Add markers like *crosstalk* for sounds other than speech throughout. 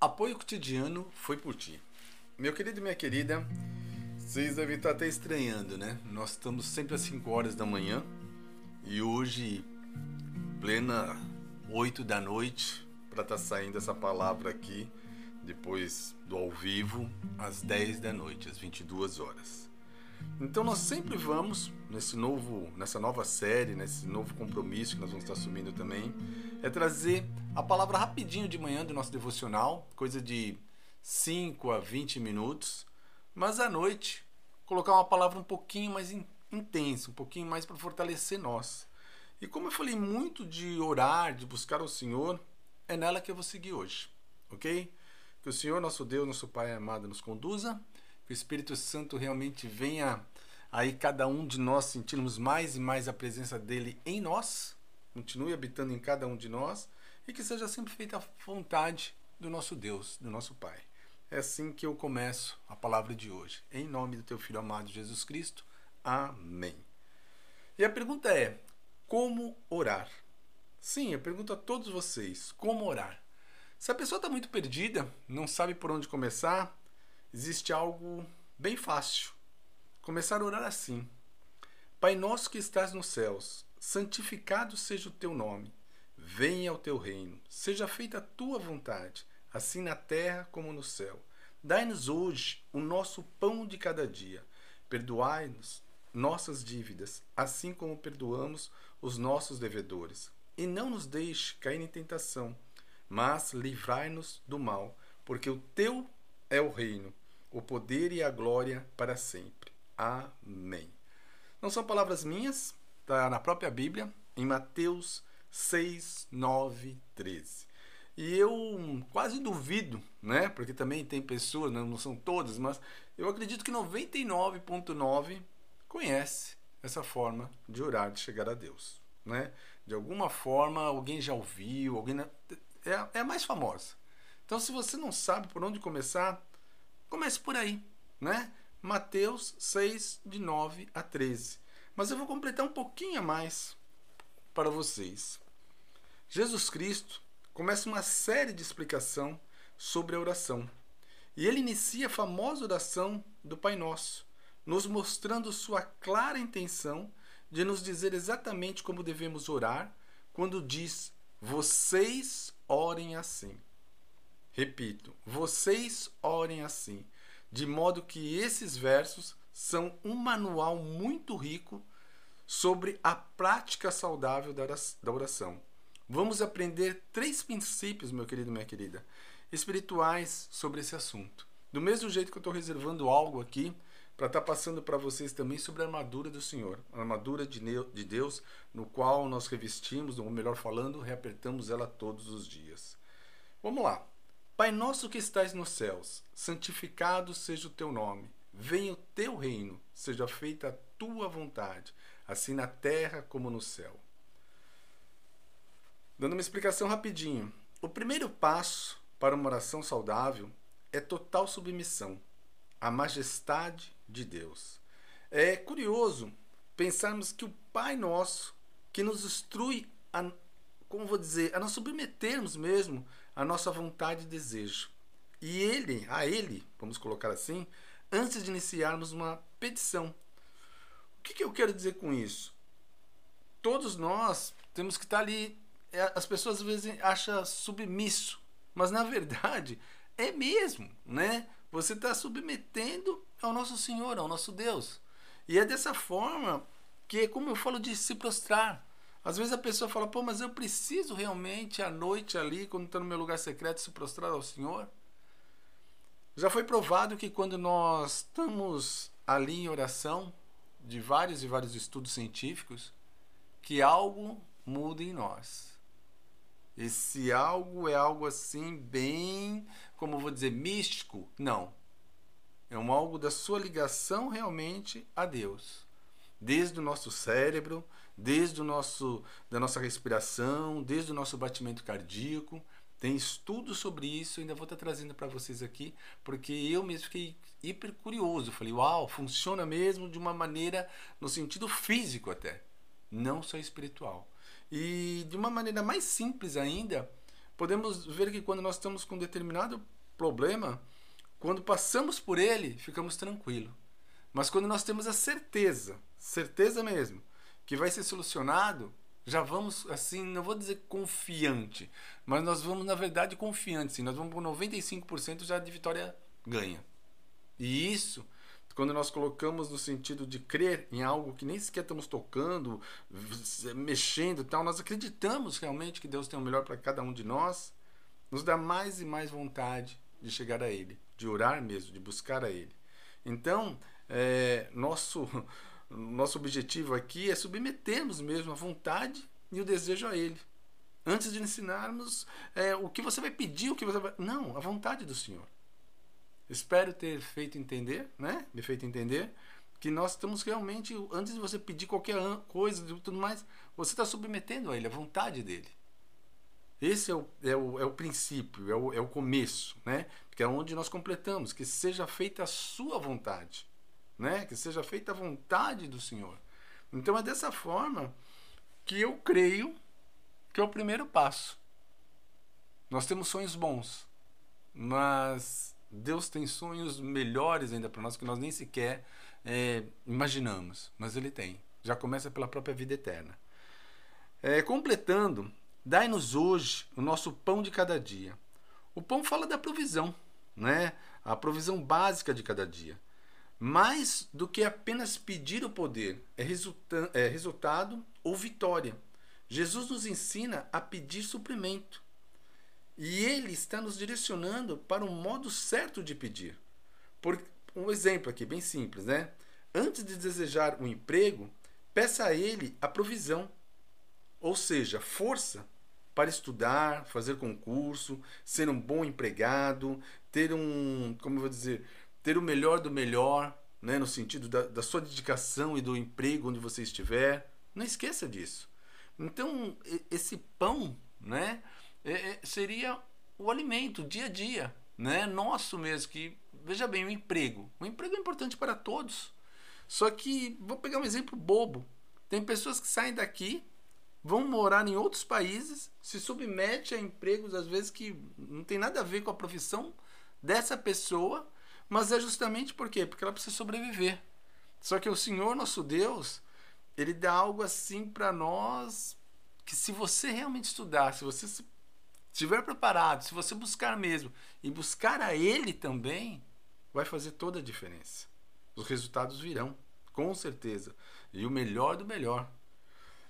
Apoio cotidiano foi por ti. Meu querido e minha querida, vocês devem estar até estranhando, né? Nós estamos sempre às 5 horas da manhã e hoje, plena 8 da noite, para estar tá saindo essa palavra aqui, depois do ao vivo, às 10 da noite, às 22 horas. Então nós sempre vamos nesse novo, nessa nova série, nesse novo compromisso que nós vamos estar assumindo também, é trazer a palavra rapidinho de manhã do nosso devocional, coisa de 5 a 20 minutos, mas à noite colocar uma palavra um pouquinho mais intensa, um pouquinho mais para fortalecer nós. E como eu falei muito de orar, de buscar o Senhor, é nela que eu vou seguir hoje, ok? Que o Senhor, nosso Deus, nosso Pai amado, nos conduza que o Espírito Santo realmente venha aí cada um de nós sentirmos mais e mais a presença dele em nós, continue habitando em cada um de nós e que seja sempre feita a vontade do nosso Deus, do nosso Pai. É assim que eu começo a palavra de hoje. Em nome do teu filho amado Jesus Cristo. Amém. E a pergunta é: como orar? Sim, eu pergunto a todos vocês: como orar? Se a pessoa está muito perdida, não sabe por onde começar, existe algo bem fácil. Começar a orar assim: Pai nosso que estás nos céus, santificado seja o teu nome. Venha o teu reino, seja feita a tua vontade, assim na terra como no céu. Dai-nos hoje o nosso pão de cada dia. Perdoai-nos nossas dívidas, assim como perdoamos os nossos devedores. E não nos deixe cair em tentação, mas livrai-nos do mal, porque o teu é o reino, o poder e a glória para sempre. Amém. Não são palavras minhas, está na própria Bíblia, em Mateus 6, 9, 13. E eu quase duvido, né? Porque também tem pessoas, não são todas, mas eu acredito que 99,9 conhece essa forma de orar, de chegar a Deus, né? De alguma forma alguém já ouviu, alguém é, é a mais famosa. Então, se você não sabe por onde começar, Comece por aí, né? Mateus 6, de 9 a 13. Mas eu vou completar um pouquinho a mais para vocês. Jesus Cristo começa uma série de explicação sobre a oração. E ele inicia a famosa oração do Pai Nosso, nos mostrando sua clara intenção de nos dizer exatamente como devemos orar quando diz: Vocês orem assim. Repito, vocês orem assim, de modo que esses versos são um manual muito rico sobre a prática saudável da oração. Vamos aprender três princípios, meu querido, minha querida, espirituais sobre esse assunto. Do mesmo jeito que eu estou reservando algo aqui para estar tá passando para vocês também sobre a armadura do Senhor, a armadura de Deus, no qual nós revestimos, ou melhor falando, reapertamos ela todos os dias. Vamos lá. Pai nosso que estais nos céus, santificado seja o teu nome. Venha o teu reino, seja feita a tua vontade, assim na terra como no céu. Dando uma explicação rapidinho. O primeiro passo para uma oração saudável é total submissão à majestade de Deus. É curioso pensarmos que o Pai Nosso, que nos instrui a, como vou dizer, a nós submetermos mesmo a nossa vontade e desejo. E ele, a ele, vamos colocar assim, antes de iniciarmos uma petição. O que, que eu quero dizer com isso? Todos nós temos que estar ali. É, as pessoas às vezes acham submisso, mas na verdade é mesmo, né? Você está submetendo ao nosso Senhor, ao nosso Deus. E é dessa forma que, como eu falo de se prostrar, às vezes a pessoa fala, pô, mas eu preciso realmente à noite ali, quando estou no meu lugar secreto, se prostrar ao Senhor? Já foi provado que quando nós estamos ali em oração, de vários e vários estudos científicos, que algo muda em nós. Esse algo é algo assim, bem, como vou dizer, místico? Não. É um algo da sua ligação realmente a Deus desde o nosso cérebro, desde o nosso da nossa respiração, desde o nosso batimento cardíaco. Tem estudos sobre isso, ainda vou estar trazendo para vocês aqui, porque eu mesmo fiquei hiper curioso. Falei, uau, funciona mesmo de uma maneira no sentido físico até, não só espiritual. E de uma maneira mais simples ainda, podemos ver que quando nós estamos com um determinado problema, quando passamos por ele, ficamos tranquilos. Mas quando nós temos a certeza, certeza mesmo, que vai ser solucionado, já vamos assim, não vou dizer confiante, mas nós vamos na verdade confiante, sim. Nós vamos por 95% já de vitória ganha. E isso, quando nós colocamos no sentido de crer em algo que nem sequer estamos tocando, mexendo, tal, nós acreditamos realmente que Deus tem o melhor para cada um de nós, nos dá mais e mais vontade de chegar a ele, de orar mesmo, de buscar a ele. Então, é, nosso, nosso objetivo aqui é submetermos mesmo a vontade e o desejo a Ele. Antes de ensinarmos é, o que você vai pedir, o que você vai. Não, a vontade do Senhor. Espero ter feito entender, né? Me feito entender que nós estamos realmente, antes de você pedir qualquer coisa e tudo mais, você está submetendo a Ele, a vontade dele. Esse é o, é o, é o princípio, é o, é o começo, né? Porque é onde nós completamos, que seja feita a sua vontade né? Que seja feita a vontade do Senhor. Então é dessa forma que eu creio que é o primeiro passo. Nós temos sonhos bons, mas Deus tem sonhos melhores ainda para nós que nós nem sequer é, imaginamos, mas Ele tem. Já começa pela própria vida eterna. É, completando, dai-nos hoje o nosso pão de cada dia. O pão fala da provisão, né? A provisão básica de cada dia. Mais do que apenas pedir o poder, é, resulta é resultado ou vitória. Jesus nos ensina a pedir suprimento. E ele está nos direcionando para o modo certo de pedir. Por um exemplo aqui, bem simples, né? Antes de desejar um emprego, peça a ele a provisão, ou seja, força para estudar, fazer concurso, ser um bom empregado, ter um, como eu vou dizer, ter o melhor do melhor, né, no sentido da, da sua dedicação e do emprego onde você estiver. Não esqueça disso. Então, esse pão né, é, é, seria o alimento, o dia a dia, né, nosso mesmo. Que, veja bem, o emprego. O emprego é importante para todos. Só que, vou pegar um exemplo bobo. Tem pessoas que saem daqui, vão morar em outros países, se submete a empregos, às vezes, que não tem nada a ver com a profissão dessa pessoa mas é justamente por quê? Porque ela precisa sobreviver. Só que o Senhor nosso Deus, ele dá algo assim para nós que se você realmente estudar, se você estiver preparado, se você buscar mesmo e buscar a ele também, vai fazer toda a diferença. Os resultados virão, com certeza. E o melhor do melhor.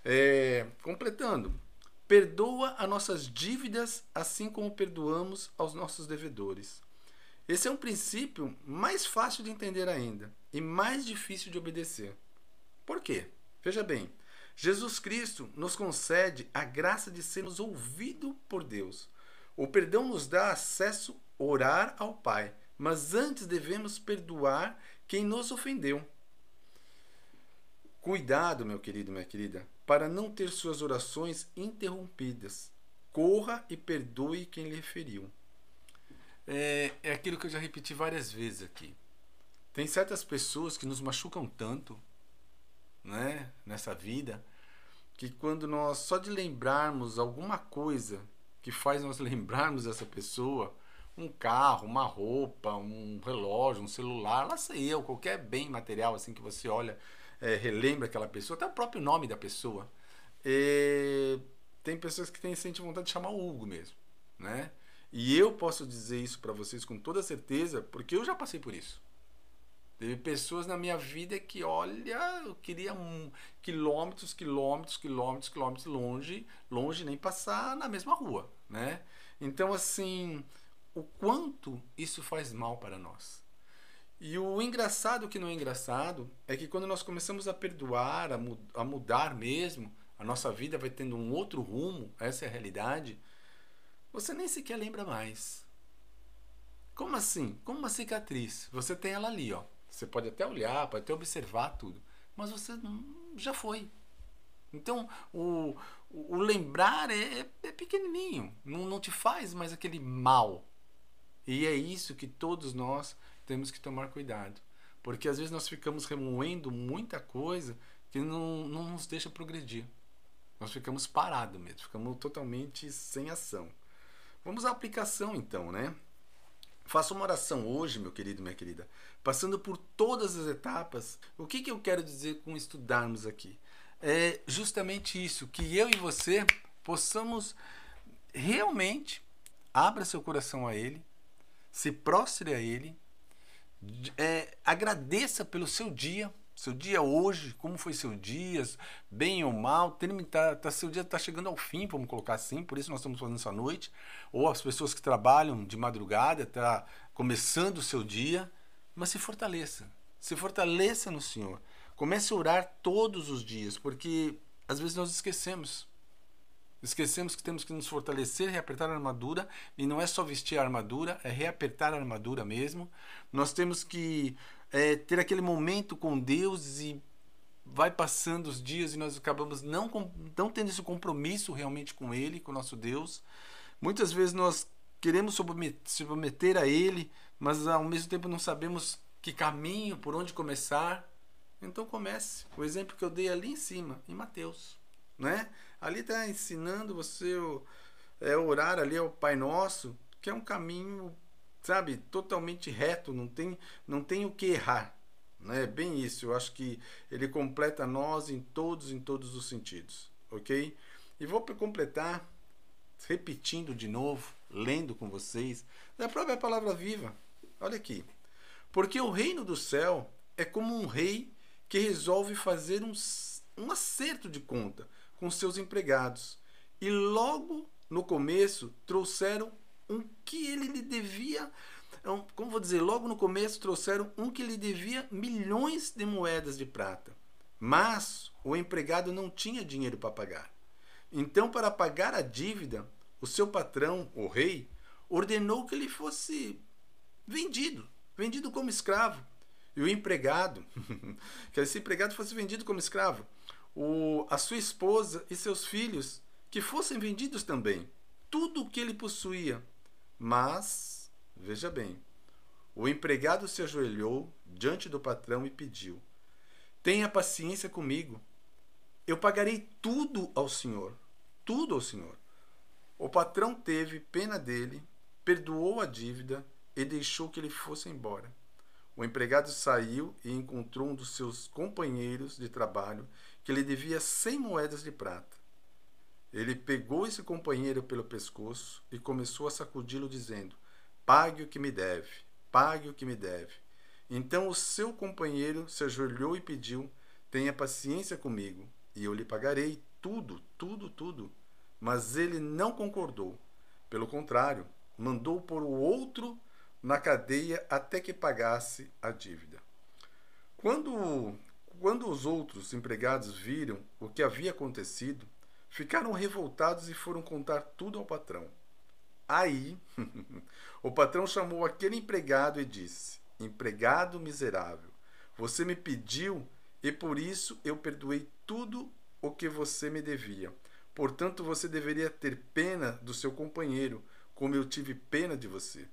É, completando, perdoa as nossas dívidas assim como perdoamos aos nossos devedores. Esse é um princípio mais fácil de entender ainda e mais difícil de obedecer. Por quê? Veja bem, Jesus Cristo nos concede a graça de sermos ouvidos por Deus. O perdão nos dá acesso a orar ao Pai, mas antes devemos perdoar quem nos ofendeu. Cuidado, meu querido, minha querida, para não ter suas orações interrompidas. Corra e perdoe quem lhe feriu é, é aquilo que eu já repeti várias vezes aqui. Tem certas pessoas que nos machucam tanto, né, nessa vida, que quando nós só de lembrarmos alguma coisa que faz nós *laughs* lembrarmos essa pessoa, um carro, uma roupa, um relógio, um celular, lá sei eu, qualquer bem material assim que você olha, é, relembra aquela pessoa, até o próprio nome da pessoa. É, tem pessoas que têm sente vontade de chamar o Hugo mesmo, né? E eu posso dizer isso para vocês com toda certeza, porque eu já passei por isso. Teve pessoas na minha vida que, olha, eu queria um, quilômetros, quilômetros, quilômetros, quilômetros longe, longe nem passar na mesma rua, né? Então, assim, o quanto isso faz mal para nós. E o engraçado que não é engraçado é que quando nós começamos a perdoar, a, a mudar mesmo, a nossa vida vai tendo um outro rumo, essa é a realidade você nem sequer lembra mais. Como assim? Como uma cicatriz. Você tem ela ali, ó. Você pode até olhar, pode até observar tudo, mas você já foi. Então, o, o, lembrar é, é pequenininho, não, não te faz mais aquele mal. E é isso que todos nós temos que tomar cuidado. Porque às vezes nós ficamos remoendo muita coisa que não, não nos deixa progredir. Nós ficamos parados mesmo, ficamos totalmente sem ação. Vamos à aplicação então, né? Faça uma oração hoje, meu querido, minha querida, passando por todas as etapas. O que, que eu quero dizer com estudarmos aqui? É justamente isso, que eu e você possamos realmente abra seu coração a Ele, se prostre a Ele, é, agradeça pelo seu dia, seu dia hoje, como foi seu dia, bem ou mal, tá, tá, seu dia está chegando ao fim, vamos colocar assim, por isso nós estamos fazendo essa noite, ou as pessoas que trabalham de madrugada, está começando o seu dia, mas se fortaleça, se fortaleça no Senhor, comece a orar todos os dias, porque às vezes nós esquecemos, Esquecemos que temos que nos fortalecer, reapertar a armadura, e não é só vestir a armadura, é reapertar a armadura mesmo. Nós temos que é, ter aquele momento com Deus e vai passando os dias e nós acabamos não, não tendo esse compromisso realmente com Ele, com o nosso Deus. Muitas vezes nós queremos submeter a Ele, mas ao mesmo tempo não sabemos que caminho, por onde começar. Então comece. O exemplo que eu dei ali em cima, em Mateus, né? Ali está ensinando você é, orar ali ao Pai Nosso, que é um caminho, sabe, totalmente reto, não tem, não tem o que errar. Né? Bem isso, eu acho que ele completa nós em todos, em todos os sentidos, ok? E vou completar repetindo de novo, lendo com vocês, da própria palavra viva. Olha aqui. Porque o reino do céu é como um rei que resolve fazer um, um acerto de conta com seus empregados. E logo no começo trouxeram um que ele lhe devia, como vou dizer, logo no começo trouxeram um que lhe devia milhões de moedas de prata. Mas o empregado não tinha dinheiro para pagar. Então, para pagar a dívida, o seu patrão, o rei, ordenou que ele fosse vendido, vendido como escravo. E o empregado, *laughs* que esse empregado fosse vendido como escravo o, a sua esposa e seus filhos, que fossem vendidos também, tudo o que ele possuía. Mas, veja bem, o empregado se ajoelhou diante do patrão e pediu: Tenha paciência comigo. Eu pagarei tudo ao senhor. Tudo ao senhor. O patrão teve pena dele, perdoou a dívida e deixou que ele fosse embora. O empregado saiu e encontrou um dos seus companheiros de trabalho que lhe devia cem moedas de prata. Ele pegou esse companheiro pelo pescoço e começou a sacudi-lo, dizendo: Pague o que me deve, pague o que me deve. Então o seu companheiro se ajoelhou e pediu: Tenha paciência comigo, e eu lhe pagarei tudo, tudo, tudo. Mas ele não concordou. Pelo contrário, mandou pôr o outro na cadeia até que pagasse a dívida. Quando quando os outros empregados viram o que havia acontecido, ficaram revoltados e foram contar tudo ao patrão. Aí, *laughs* o patrão chamou aquele empregado e disse: Empregado miserável, você me pediu e por isso eu perdoei tudo o que você me devia. Portanto, você deveria ter pena do seu companheiro, como eu tive pena de você.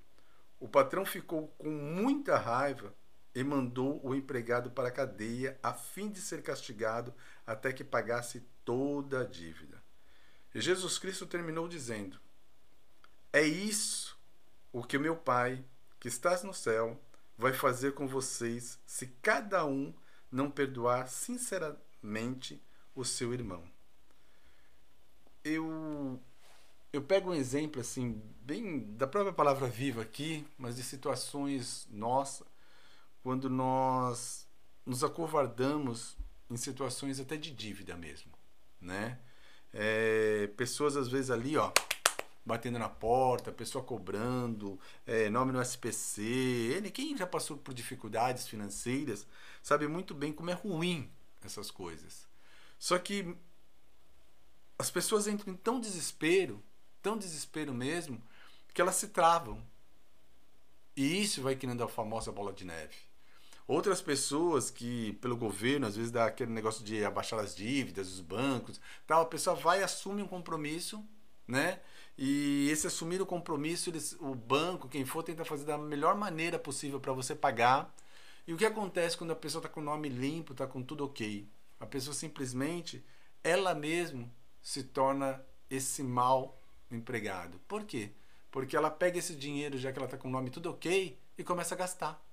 O patrão ficou com muita raiva e mandou o empregado para a cadeia a fim de ser castigado até que pagasse toda a dívida. E Jesus Cristo terminou dizendo: É isso o que meu Pai, que estás no céu, vai fazer com vocês se cada um não perdoar sinceramente o seu irmão. Eu eu pego um exemplo assim, bem da própria palavra viva aqui, mas de situações nossas quando nós nos acovardamos em situações até de dívida mesmo, né? É, pessoas às vezes ali, ó, batendo na porta, pessoa cobrando, é, nome no SPC. Ele, quem já passou por dificuldades financeiras sabe muito bem como é ruim essas coisas. Só que as pessoas entram em tão desespero, tão desespero mesmo, que elas se travam. E isso vai criando a famosa bola de neve. Outras pessoas que, pelo governo, às vezes dá aquele negócio de abaixar as dívidas, os bancos, tal, a pessoa vai assume um compromisso, né? E esse assumir o compromisso, eles, o banco, quem for, tenta fazer da melhor maneira possível para você pagar. E o que acontece quando a pessoa está com o nome limpo, está com tudo ok? A pessoa simplesmente, ela mesma se torna esse mal empregado. Por quê? Porque ela pega esse dinheiro, já que ela está com o nome tudo ok, e começa a gastar.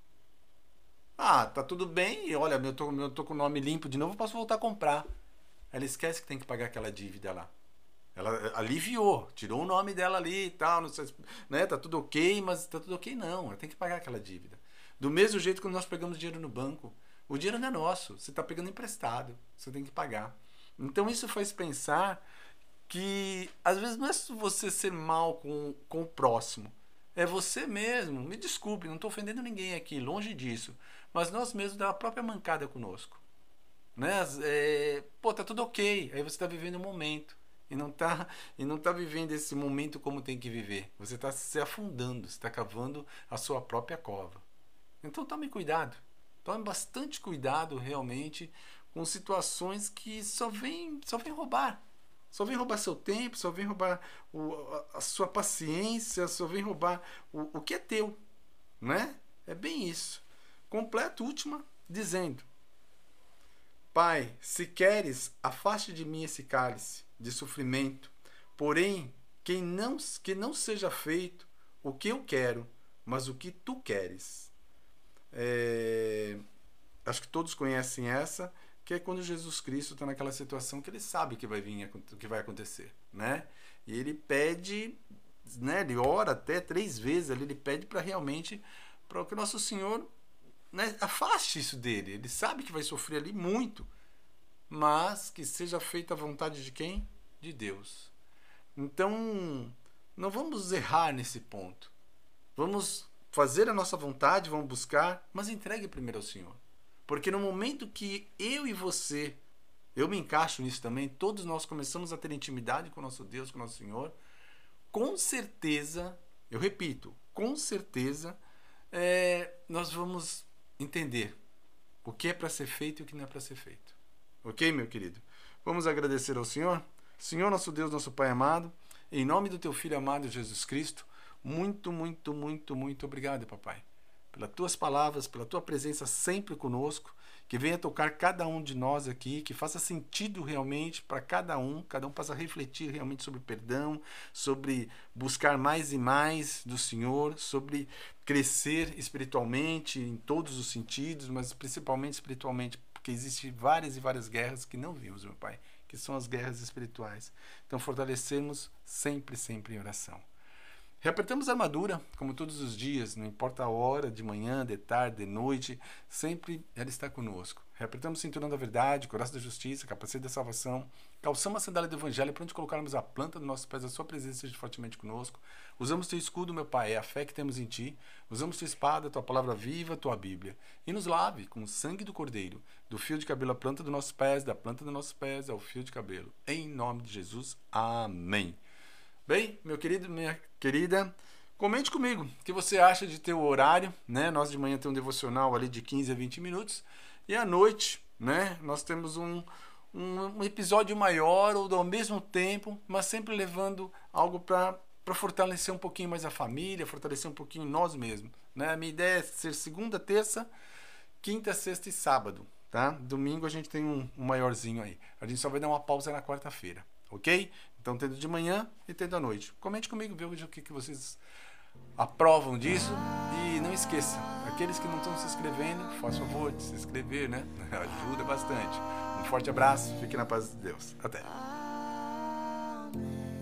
Ah, tá tudo bem, e olha, eu tô, eu tô com o nome limpo de novo, posso voltar a comprar. Ela esquece que tem que pagar aquela dívida lá. Ela aliviou, tirou o nome dela ali e tal, não sei, né? Tá tudo ok, mas tá tudo ok não, ela tem que pagar aquela dívida. Do mesmo jeito que nós pegamos dinheiro no banco, o dinheiro não é nosso, você está pegando emprestado, você tem que pagar. Então isso faz pensar que às vezes não é você ser mal com, com o próximo, é você mesmo. Me desculpe, não estou ofendendo ninguém aqui, longe disso. Mas nós mesmos dá a própria mancada conosco. Né? É, pô, tá tudo ok. Aí você está vivendo um momento. E não está e não tá vivendo esse momento como tem que viver. Você está se afundando, você está cavando a sua própria cova. Então tome cuidado. Tome bastante cuidado realmente com situações que só vêm só vem roubar. Só vem roubar seu tempo, só vem roubar o, a, sua paciência, só vem roubar o, o que é teu. Né? É bem isso. Completo, última, dizendo: Pai, se queres, afaste de mim esse cálice de sofrimento. Porém, que não, que não seja feito o que eu quero, mas o que tu queres. É, acho que todos conhecem essa, que é quando Jesus Cristo está naquela situação que ele sabe que vai vir, que vai acontecer, né? E ele pede, né? Ele ora até três vezes ali, ele pede para realmente para que o nosso Senhor né, afaste isso dele. Ele sabe que vai sofrer ali muito, mas que seja feita a vontade de quem? De Deus. Então, não vamos errar nesse ponto. Vamos fazer a nossa vontade, vamos buscar, mas entregue primeiro ao Senhor. Porque no momento que eu e você, eu me encaixo nisso também, todos nós começamos a ter intimidade com o nosso Deus, com o nosso Senhor, com certeza, eu repito, com certeza, é, nós vamos entender o que é para ser feito e o que não é para ser feito. Ok, meu querido? Vamos agradecer ao Senhor? Senhor, nosso Deus, nosso Pai amado, em nome do Teu Filho amado Jesus Cristo, muito, muito, muito, muito obrigado, papai pelas tuas palavras, pela tua presença sempre conosco, que venha tocar cada um de nós aqui, que faça sentido realmente para cada um, cada um possa refletir realmente sobre perdão, sobre buscar mais e mais do Senhor, sobre crescer espiritualmente em todos os sentidos, mas principalmente espiritualmente, porque existem várias e várias guerras que não vimos, meu Pai, que são as guerras espirituais. Então fortalecemos sempre, sempre em oração. Reapertamos a armadura, como todos os dias, não importa a hora, de manhã, de tarde, de noite, sempre ela está conosco. Reapertamos o cinturão da verdade, coração da justiça, capacete da salvação, calçamos a sandália do evangelho para onde colocarmos a planta dos nossos pés, a sua presença seja fortemente conosco. Usamos teu escudo, meu Pai, é a fé que temos em ti. Usamos tua espada, tua palavra viva, tua Bíblia. E nos lave com o sangue do Cordeiro, do fio de cabelo à planta dos nossos pés, da planta dos nossos pés ao fio de cabelo. Em nome de Jesus, amém. Bem, meu querido, minha querida, comente comigo o que você acha de ter o horário, né? Nós de manhã temos um devocional ali de 15 a 20 minutos e à noite, né? Nós temos um, um, episódio maior ou ao mesmo tempo, mas sempre levando algo para para fortalecer um pouquinho mais a família, fortalecer um pouquinho nós mesmos, né? A minha ideia é ser segunda, terça, quinta, sexta e sábado, tá? Domingo a gente tem um, um maiorzinho aí. A gente só vai dar uma pausa na quarta-feira, ok? Então, tendo de manhã e tendo à noite. Comente comigo, veja o que, que vocês aprovam disso. E não esqueça, aqueles que não estão se inscrevendo, faça o favor de se inscrever, né? *laughs* Ajuda bastante. Um forte abraço, fique na paz de Deus. Até. Amém.